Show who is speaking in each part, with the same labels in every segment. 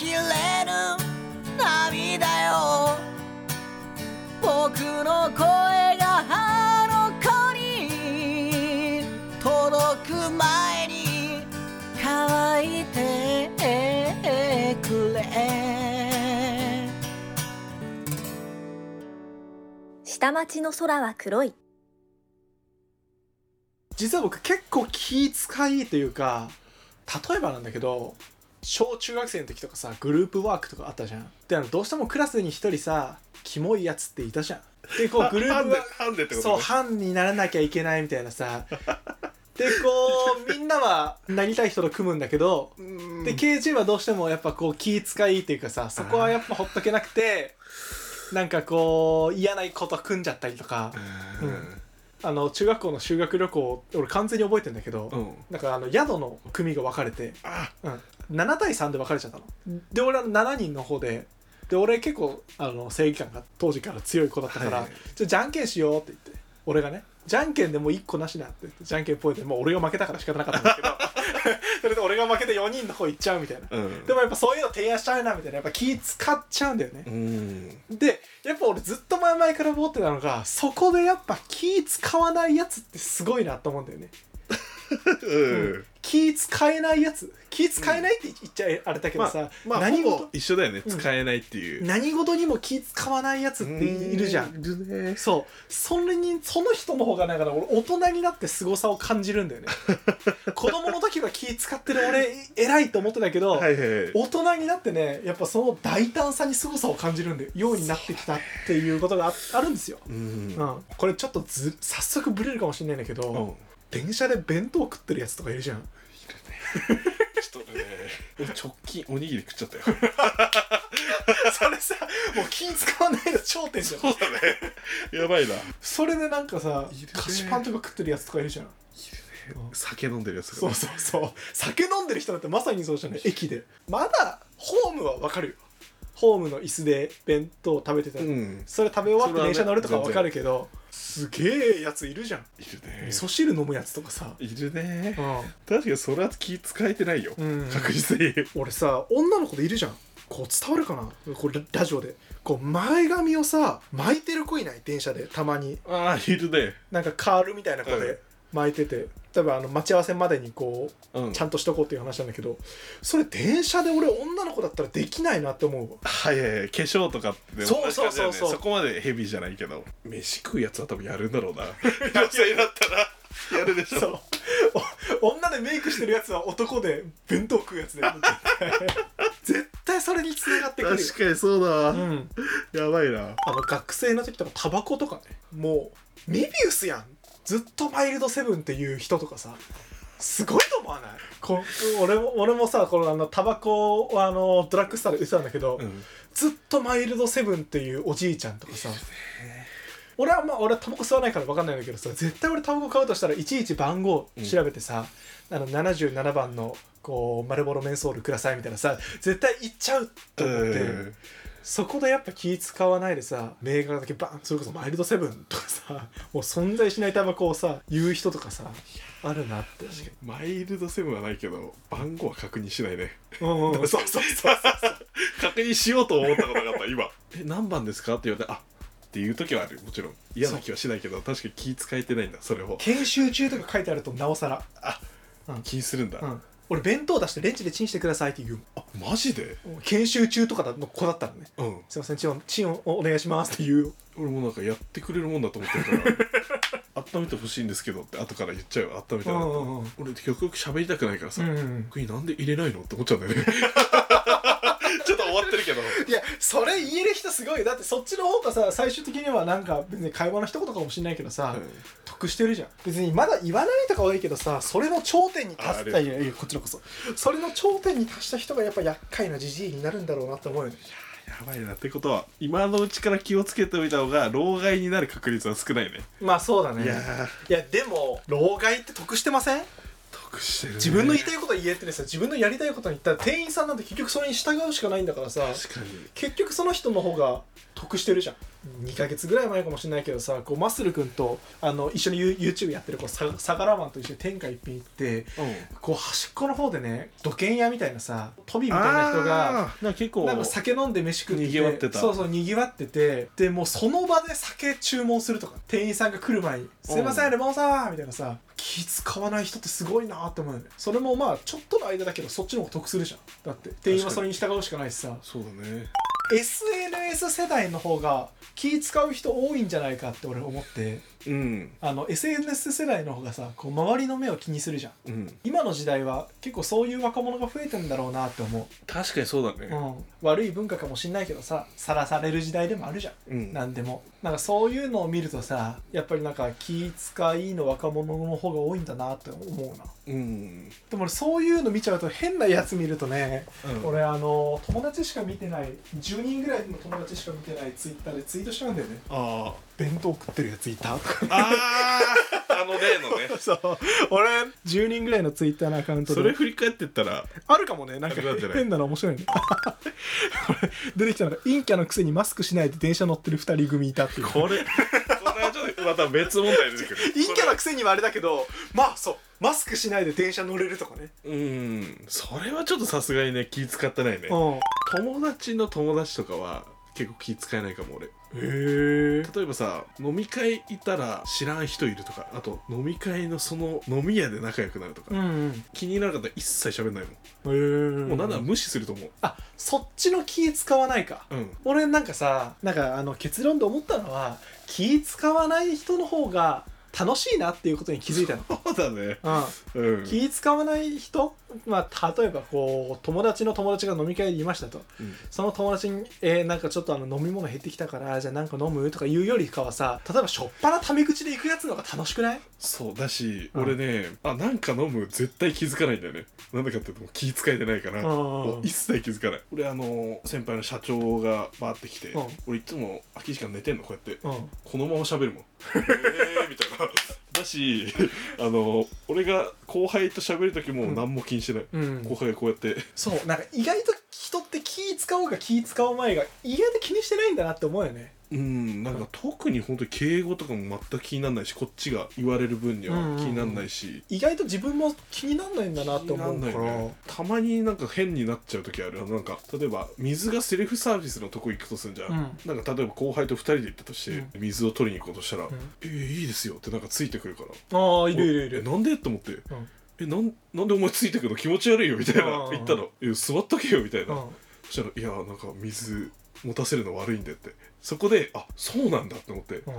Speaker 1: きれぬ涙よ。僕の声があの子に届く前に乾いてくれ。
Speaker 2: 下町の空は黒い。
Speaker 3: 実は僕結構気遣いというか例えばなんだけど小中学生の時とかさグループワークとかあったじゃん。であのどうしてもクラスに一人さキモいやつっていたじゃん。でこうグループワーク
Speaker 4: ハンデってこと
Speaker 3: そう班にならなきゃいけないみたいなさ。でこうみんなはなりたい人と組むんだけど
Speaker 4: うん。
Speaker 3: で KG はどうしてもやっぱこう気遣いっていうかさそこはやっぱほっとけなくてなんかこう嫌なこと組んじゃったりとか。
Speaker 4: うん。
Speaker 3: あの中学校の修学旅行俺完全に覚えてんだけど、
Speaker 4: うん。
Speaker 3: なんかあの宿の組が分かれて、
Speaker 4: あ
Speaker 3: うん、7対3で分かれちゃったの。で俺は7人の方でで俺結構あの正義感が当時から強い子だったから、
Speaker 4: はい
Speaker 3: じゃあじゃんけんしようって言って俺がねじゃんけんでもう1個なしなって言ってじゃんけんぽいでもう俺が負けたから仕方なかったんだけど それで俺が負けて4人の方行っちゃうみたいな。
Speaker 4: うん。
Speaker 3: でもやっぱそういうの提案しちゃうなみたいなやっぱ気使っちゃうんだよね。
Speaker 4: うん。
Speaker 3: でやっぱ俺ずっと前々から思ってたのがそこでやっぱ気使わないやつってすごいなと思うんだよね
Speaker 4: うん。
Speaker 3: 気使えないやつ。気使えないって言っちゃあれだけど
Speaker 4: ま
Speaker 3: さ、
Speaker 4: あまあ
Speaker 3: 何事
Speaker 4: ほぼ一緒だよね。
Speaker 3: うん。
Speaker 4: 使えないっていう。
Speaker 3: 何事にも気使わないやつっているじゃん。
Speaker 4: いるね。
Speaker 3: そう。それにその人の方がなんか俺大人になって凄さを感じるんだよね。子供の時は気使ってる俺偉いと思ってたけど、
Speaker 4: はいはいはい。
Speaker 3: 大人になってねやっぱその大胆さに凄さを感じるんでようになってきたっていうことがああるんですよ、
Speaker 4: うん。
Speaker 3: うん、これちょっとず早速ブレるかもしれないんだけど、
Speaker 4: うん
Speaker 3: 電車で弁当食ってるやつとかいるじゃん。
Speaker 4: ちょっとね。俺直近おにぎり食っちゃったよ。
Speaker 3: それさもう気使わないの頂点じゃん。
Speaker 4: そうだね。やばいな。
Speaker 3: それでなんかさ
Speaker 4: いるね。
Speaker 3: 菓子パンとか食ってるやつとかいるじゃん。
Speaker 4: 酒飲んでるやつ
Speaker 3: そうそうそう。酒飲んでる人だってまさにそうじゃない？駅で。まだホームはわかるよホームの椅子で弁当食べてた。ら、
Speaker 4: うん。
Speaker 3: それ食べ終わって電車乗るとかわかるけど、すげえやついるじゃん。
Speaker 4: いるね。
Speaker 3: 味噌汁飲むやつとかさ、
Speaker 4: いるね。
Speaker 3: う
Speaker 4: 確かにそれは気使えてないよ。
Speaker 3: んうん、
Speaker 4: 確実に。
Speaker 3: 俺さ女の子でいるじゃん。こう伝わるかな？これラジオで。こう前髪をさ巻いてる子いない？電車で。たまに。
Speaker 4: ああいるね。
Speaker 3: なんかカールみたいな子
Speaker 4: うん。
Speaker 3: で巻いてて、例えばあの待ち合わせまでにこう
Speaker 4: うん。
Speaker 3: ちゃんとしとこうっていう話なんだけどそれ電車で俺女の子だったらできないなって思うわ。
Speaker 4: はいはいはい化粧とかって
Speaker 3: そうそうそうそう
Speaker 4: 同じ感じだよねそこまでヘビーじゃないけど飯食うやつは多分やるんだろうな女性だったらやるでしょ。
Speaker 3: そう。お女でメイクしてるやつは男で弁当食うやつで。絶対それに繋がってくるよ。
Speaker 4: 確かにそうだわ、
Speaker 3: うん。
Speaker 4: やばいな。
Speaker 3: あの学生の時とかタバコとかね。もうメビウスやんずっとマイルドセブンっていう人とかさすごいと思わない？こ俺も俺もさこのあのタバコをあのドラッグストアで売ってたんだけど、
Speaker 4: うん。
Speaker 3: ずっとマイルドセブンっていうおじいちゃんとかさ俺はまあ俺はタバコ吸わないから分かんないんだけどさ絶対俺タバコ買うとしたらいちいち番号調べてさ、あの77番のこうマルボロメンソールくださいみたいなさ絶対言っちゃうと思って、
Speaker 4: うん
Speaker 3: そこでやっぱ気使わないでさ銘柄だけバンそれこそマイルドセブンとかさ もう存在しないタバコをさ言う人とかさあるなって。
Speaker 4: マイルドセブンはないけど番号は確認しないね。
Speaker 3: うんうん そうそうそうそう。
Speaker 4: 確認しようと思ったことなかった今。え何番ですかって言われてあっていう時はある。もちろん。嫌な気はしないけど確かに気使えてないんだそれを。
Speaker 3: 研修中とか書いてあるとなおさら、
Speaker 4: 気にするんだ、
Speaker 3: うん、俺弁当出してレンジでチンしてくださいって言う。
Speaker 4: あマジで？
Speaker 3: 研修中とかの子だったらね。
Speaker 4: うん
Speaker 3: すいませんチンをチンをお願いしますって言う
Speaker 4: 俺もなんかやってくれるもんだと思ってるから。温めてほしいんですけどって後から言っちゃうよ。温めたら、
Speaker 3: うんうんうん。
Speaker 4: 俺極力喋りたくないからさ、
Speaker 3: うん
Speaker 4: 僕になんで入れないの？って思っちゃうんだよね終わってるけど。
Speaker 3: いやそれ言える人すごい。だってそっちの方がさ最終的にはなんか別に会話の一言かもしれないけどさ、得してるじゃん。別にまだ言わないとかはいいけどさそれの頂点に達したいやいやこっちのこそ。それの頂点に達した人がやっぱ厄介なじじいになるんだろうなって思うよね。
Speaker 4: やばいな。ってことは今のうちから気をつけておいた方が老害になる確率は少ないね。
Speaker 3: まあそうだね。
Speaker 4: いや
Speaker 3: いやでも老害って得してません？
Speaker 4: 得してるね。
Speaker 3: 自分の言いたいこと言えってねさ自分のやりたいことに言ったら店員さんなんて結局それに従うしかないんだからさ
Speaker 4: 確かに。
Speaker 3: 結局その人の方が得してるじゃん。2ヶ月ぐらい前かもしれないけどさこうマッスル君とあの一緒に You- YouTube やってるこうササガラマンと一緒に天下一品行ってこう端っこの方でね土建屋みたいなさトビみたいな人が
Speaker 4: なんか結構
Speaker 3: なんか酒飲んで飯食ってて
Speaker 4: 賑わってた。
Speaker 3: そうそうにぎわっててでもうその場で酒注文するとか店員さんが来る前に「すいませんレモンサワー」みたいなさ気使わない人ってすごいなって思うよね。それもまあちょっとの間だけどそっちの方が得するじゃん。だって店員はそれに従うしかないしさ。
Speaker 4: そうだね
Speaker 3: SNS 世代の方が気使う人多いんじゃないかって俺思って。
Speaker 4: うん。
Speaker 3: あの SNS 世代の方がさこう周りの目を気にするじゃん。
Speaker 4: うん。
Speaker 3: 今の時代は結構そういう若者が増えてんだろうなって思
Speaker 4: 確かにそうだ
Speaker 3: う、
Speaker 4: ね。
Speaker 3: うん、悪い文化かもしんないけどささらされる時代でもあるじゃん。
Speaker 4: うん。
Speaker 3: なんでも。なんかそういうのを見るとさやっぱりなんか気使いの若者の方が多いんだなって思うな。
Speaker 4: うん。
Speaker 3: でも俺そういうの見ちゃうと変なやつ見るとね、
Speaker 4: うん。
Speaker 3: 俺あの友達しか見てない10人ぐらいの友達しか見てないツイッターでツイートしちゃうんだよね。
Speaker 4: あ
Speaker 3: 弁当食ってるやついた。とか
Speaker 4: ああああの例のね。
Speaker 3: そう。俺10人ぐらいのツイッターのアカウントで。
Speaker 4: それ振り返ってったら
Speaker 3: あるかもね。なんか変なの面白いね。これ出てきたのが陰キャのくせにマスクしないで電車乗ってる2人組いたっていう。
Speaker 4: これこれはちょっとまた別問題出てくる。
Speaker 3: 陰キャのくせにはあれだけどまあそう。マスクしないで電車乗れるとかね。
Speaker 4: うん。それはちょっとさすがにね気使ってないね。
Speaker 3: うん。
Speaker 4: 友達の友達とかは結構気使えないかも俺。
Speaker 3: へえ
Speaker 4: 例えばさ飲み会行ったら知らん人いるとかあと飲み会のその飲み屋で仲良くなるとか、
Speaker 3: うんうん。
Speaker 4: 気になる方一切喋んないもん、
Speaker 3: へえ
Speaker 4: もうなんなら無視すると思う。
Speaker 3: あそっちの気使わないか。
Speaker 4: うん。
Speaker 3: 俺なんかさなんかあの結論で思ったのは気使わない人の方が楽しいなっていうことに気づいたの、
Speaker 4: そうだね。
Speaker 3: うん、
Speaker 4: うん。
Speaker 3: 気使わない人、まあ、例えばこう友達の友達が飲み会にいましたと。
Speaker 4: うん。
Speaker 3: その友達に「えーなんかちょっとあの飲み物減ってきたからじゃあなんか飲む?」とか言うよりかはさ例えばしょっぱなタメ口で行くやつの方が楽しくない？
Speaker 4: そうだし、
Speaker 3: うん。
Speaker 4: 俺ねあなんか飲む？絶対気づかないんだよね。なんでかっていうと気使えてないから、
Speaker 3: うん
Speaker 4: 一切気づかない。俺あの先輩の社長が回ってきて、
Speaker 3: うん。
Speaker 4: 俺いつも空き時間寝てんのこうやって。
Speaker 3: うん。
Speaker 4: このまま喋るもんえーみたいな。だしあの俺が後輩と喋る時も何も気にしてない、
Speaker 3: うん。
Speaker 4: 後輩がこうやって。
Speaker 3: そうなんか意外と人って気使おうが気使う前が意外と気にしてないんだなって思うよね
Speaker 4: うんなんか特に本当に敬語とかも全く気にならないしこっちが言われる分には気にならないし、
Speaker 3: 意外と自分も気になんないんだなって思うから、
Speaker 4: ね、たまになんか変になっちゃう時ある。なんか例えば水がセルフサービスのとこ行くとするんじゃん、
Speaker 3: うん。
Speaker 4: なんか例えば後輩と2人で行ったとして、
Speaker 3: うん。
Speaker 4: 水を取りに行こうとしたら「
Speaker 3: ん
Speaker 4: えーいいですよ」ってなんかついてくるから。
Speaker 3: ああいるいるいる。
Speaker 4: えなんで？と思って。
Speaker 3: うん。
Speaker 4: えなんなんでお前ついてくるの？気持ち悪いよ。みたいな。
Speaker 3: うん。
Speaker 4: 言ったの「え座っとけよ」みたいな、
Speaker 3: うん。
Speaker 4: そしたら「いやなんか水持たせるの悪いんで」って。そこであそうなんだって思って。
Speaker 3: うん。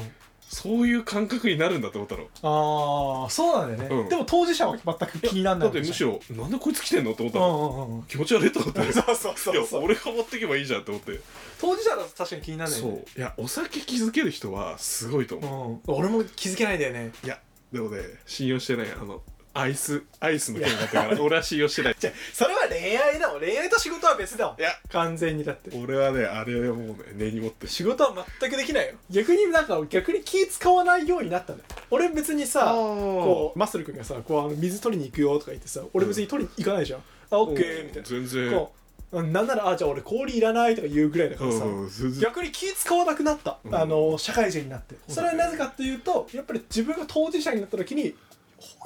Speaker 4: そういう感覚になるんだって思ったの。
Speaker 3: ああそうなんだよね、
Speaker 4: うん。
Speaker 3: でも当事者は全く気にならない
Speaker 4: だってむしろ「なんでこいつ来てんの?」って思った
Speaker 3: う
Speaker 4: の、
Speaker 3: んうんうん。
Speaker 4: 気持ち悪いと思って。
Speaker 3: そうそうそうそう。
Speaker 4: 俺が持ってけばいいじゃんって思って。
Speaker 3: 当事者だと確かに気にならない
Speaker 4: そ
Speaker 3: ね
Speaker 4: う。いやお酒気づける人はすごいと思う、
Speaker 3: うん、俺も気づけないんだよね。
Speaker 4: いやでもね信用してない。あのアイスアイスの件だったから俺は信用してない。
Speaker 3: じゃあそれは恋愛だもん恋愛と仕事は別だもん。
Speaker 4: いや。
Speaker 3: 完全にだって。
Speaker 4: 俺はねあれはもうね根に持って。る
Speaker 3: 仕事は全くできないよ。逆になんか逆に気使わないようになったんだよ。俺別にさこうマッスル君がさこうあの水取りに行くよとか言ってさ俺別に取りに行かないじゃん、あオッケーみたいな。
Speaker 4: 全然。
Speaker 3: こうなんならあじゃあ俺氷いらないとか言うぐらいだからさ、逆に気使わなくなった、
Speaker 4: うん
Speaker 3: あの社会人になって。
Speaker 4: そ
Speaker 3: れはなぜかっていうとやっぱり自分が当事者になった時にほ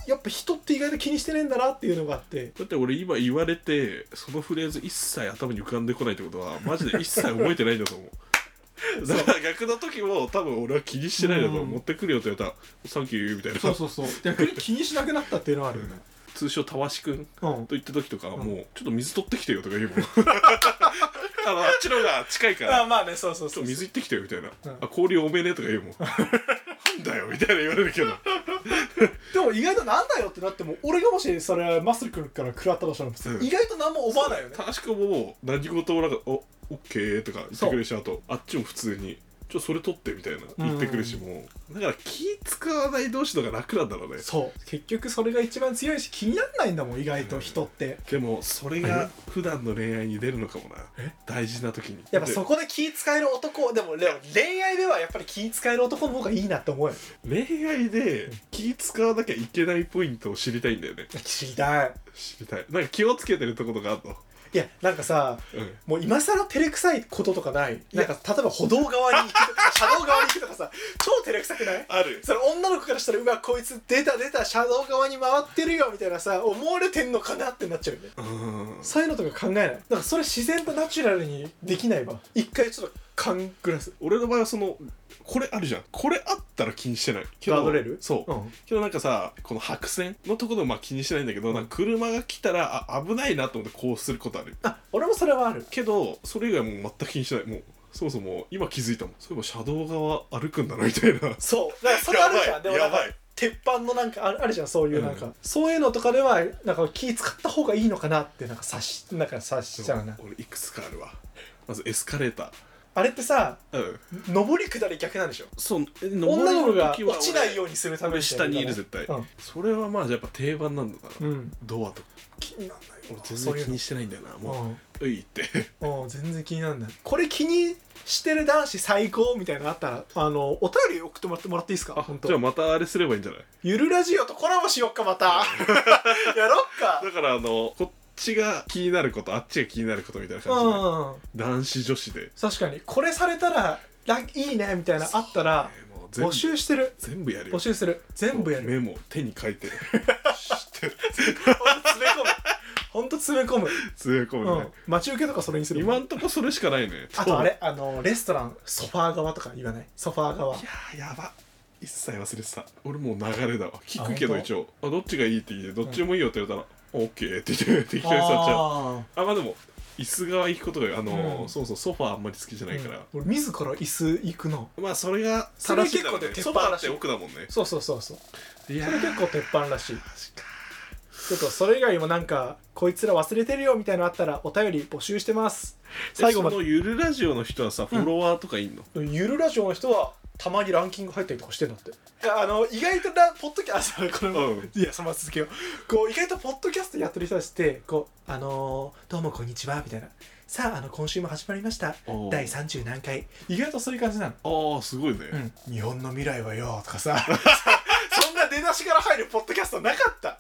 Speaker 3: やっぱ人って意外と気にしてねえんだなっていうのがあって。
Speaker 4: だって俺今言われてそのフレーズ一切頭に浮かんでこないってことはマジで一切覚えてないんだと思う。だから逆の時も多分俺は気にしてないんだと思う、
Speaker 3: うん
Speaker 4: 持ってくるよって言われたら「サンキュー」みたいな。
Speaker 3: そうそうそう。逆に気にしなくなったっていうのはあるよ。ね
Speaker 4: 通称たわしくん
Speaker 3: うん。
Speaker 4: と言った時とかは
Speaker 3: ん
Speaker 4: もうちょっと水取ってきてよとか言うもん。あのあっちの方が近いから。
Speaker 3: あまあねそうそうそう
Speaker 4: 水行ってきてよみたいな、
Speaker 3: うん。
Speaker 4: あ氷多めねとか言うもん。なんだよみたいな言われるけど
Speaker 3: でも意外となんだよってなっても俺がもしそれマッスル君から食らったとしたら
Speaker 4: うん。
Speaker 3: 意外と何も思わないよね。
Speaker 4: 確かもう何事もなんか「おオッケー」とか言ってくれるしあとあっちも普通にちょそれ取ってみたいな言ってくるしもうだから気使わない同士の方が楽なんだろうね。
Speaker 3: そう。結局それが一番強いし気にならないんだもん意外と人って。
Speaker 4: でもそれが普段の恋愛に出るのかもな。
Speaker 3: え？
Speaker 4: 大事な時に。
Speaker 3: やっぱそこで気使える男でも恋愛ではやっぱり気使える男の方がいいなって思うよ
Speaker 4: 恋愛で気使わなきゃいけないポイントを知りたいんだよね。
Speaker 3: 知りたい。
Speaker 4: 知りたい。なんか気をつけてるとことかあるの？
Speaker 3: いやなんかさ
Speaker 4: うん。
Speaker 3: もう今更照れくさいこととかない？なんか例えば歩道側に行くとか 車道側に行くとかさ超照れくさくない？
Speaker 4: ある。
Speaker 3: それ女の子からしたらうわこいつ出た出た車道側に回ってるよみたいなさ思われてんのかなってなっちゃうよね。
Speaker 4: うん。
Speaker 3: そういうのとか考えない？だからそれ自然とナチュラルにできないわ。一回ちょっと勘ぐらす
Speaker 4: 俺の場合はそのこれあるじゃん。これあったら気にしてない。けど
Speaker 3: ガードレール？
Speaker 4: そう、
Speaker 3: うん。
Speaker 4: けどなんかさこの白線のところまあ気にしてないんだけど、なんか車が来たらあ危ないなと思ってこうすることある。
Speaker 3: あ俺もそれはある。
Speaker 4: けどそれ以外もう全く気にしてない。もうそもそも今気づいたもん。そういえば車道側歩くんだなみたいな。
Speaker 3: そう。だからそれあるじゃん。
Speaker 4: やばい。
Speaker 3: でもなんか
Speaker 4: やばい。
Speaker 3: 鉄板のなんかあるあるじゃんそういうなんか、
Speaker 4: うん。
Speaker 3: そういうのとかではなんか気使った方がいいのかなってなんか察しなんか察しちゃうな。
Speaker 4: 俺いくつかあるわ。まずエスカレータ
Speaker 3: あれってさ
Speaker 4: ーうん。
Speaker 3: 上り下り逆なんでしょ？
Speaker 4: そうえ
Speaker 3: 女の子が落ちないようにするために
Speaker 4: 俺下にいる絶対、
Speaker 3: うん。
Speaker 4: それはまあやっぱ定番なんだな、
Speaker 3: うん。
Speaker 4: ドアとか。
Speaker 3: 気になんない
Speaker 4: 俺
Speaker 3: よ
Speaker 4: 全然気にしてないんだよな。もう、
Speaker 3: う
Speaker 4: いって。
Speaker 3: うん。全然気にならない。これ気にしてる男子最高みたいなのあったらあのお便り送ってもらってもらっていいですか？
Speaker 4: あ
Speaker 3: 本当。
Speaker 4: じゃあまたあれすればいいんじゃない？
Speaker 3: ゆるラジオとコラボしよっかまた。やろっか。
Speaker 4: だからあのこっちが気になることあっちが気になることみたいな感じで、
Speaker 3: うん
Speaker 4: 男子女子で。
Speaker 3: 確かに。これされたららいいねみたいなあったら募集してる。
Speaker 4: 全部やるよ。
Speaker 3: 募集する。全部やる
Speaker 4: メモ手に書いてる。知ってる。
Speaker 3: 詰め込む。ほんと詰め込む、
Speaker 4: 詰め込むね。
Speaker 3: うん、待ち受けとかそれにする。
Speaker 4: 今んとこそれしかないね。
Speaker 3: あとあれあのレストラン。ソファー側とか言わない？ソファー側。
Speaker 4: いやーやば。一切忘れてた。俺もう流れだわ。聞くけど一応。あどっちがいいって言ってどっちでもいいよって言われたら、オッケーって言って適当に座っちゃう。
Speaker 3: あ
Speaker 4: あまあでも椅子側行くことがあのー
Speaker 3: うん。
Speaker 4: そうそうソファーあんまり好きじゃないから、
Speaker 3: 俺自ら椅子行くの
Speaker 4: まあそれが
Speaker 3: それ
Speaker 4: 正しいんだろうね。
Speaker 3: 結構
Speaker 4: ソファーって奥だもんね。
Speaker 3: そうそうそうそう。
Speaker 4: いや
Speaker 3: それ結構鉄板らしい。ちょっとそれ以外にもなんかこいつら忘れてるよみたいなのあったらお便り募集してます。最後まで。
Speaker 4: えそのゆるラジオの人はさフォロワーとかいんの、
Speaker 3: ゆるラジオの人はたまにランキング入ったりとかしてんだって。いやあの意外とラポッドキャストこれも、
Speaker 4: うん。
Speaker 3: いやそのまま続けよう。こう意外とポッドキャストやってる人たちってこうあのーどうもこんにちはみたいな。さああの今週も始まりました。
Speaker 4: おー
Speaker 3: 第30何回。意外とそういう感じなの。
Speaker 4: ああすごいね、
Speaker 3: うん、日本の未来はよとかさ。そんな出だしから入るポッドキャストなかった。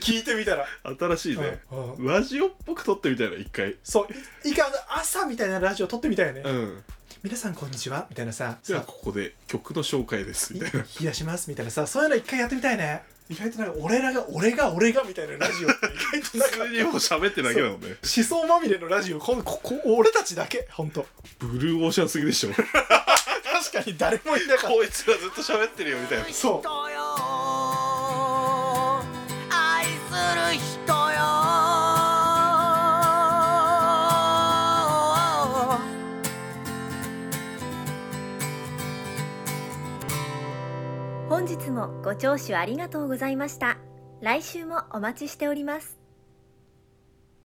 Speaker 3: 聞いてみたら。
Speaker 4: 新しいね、
Speaker 3: うんうん。
Speaker 4: ラジオっぽく撮ってみたいな一回。
Speaker 3: そう。いいか朝みたいなラジオ撮ってみたいよね、
Speaker 4: うん
Speaker 3: 皆さんこんにちは。みたいなささ
Speaker 4: じゃあここで曲の紹介です。みたいな。
Speaker 3: 引き出します。みたいなさそういうの一回やってみたいね。意外となんか俺らが俺が俺がみたいなラジオ。って意外となんか
Speaker 4: 普通にもう喋ってるだけだもんね。
Speaker 3: 思想まみれのラジオ。こんここ俺たちだけ？本当。
Speaker 4: ブルーオーシャンすぎでしょ。
Speaker 3: 確かに誰もいなかっ
Speaker 4: こいつらずっと喋ってるよみたいな。
Speaker 3: たそう
Speaker 2: 本日もご聴取ありがとうございました。来週もお待ちしております。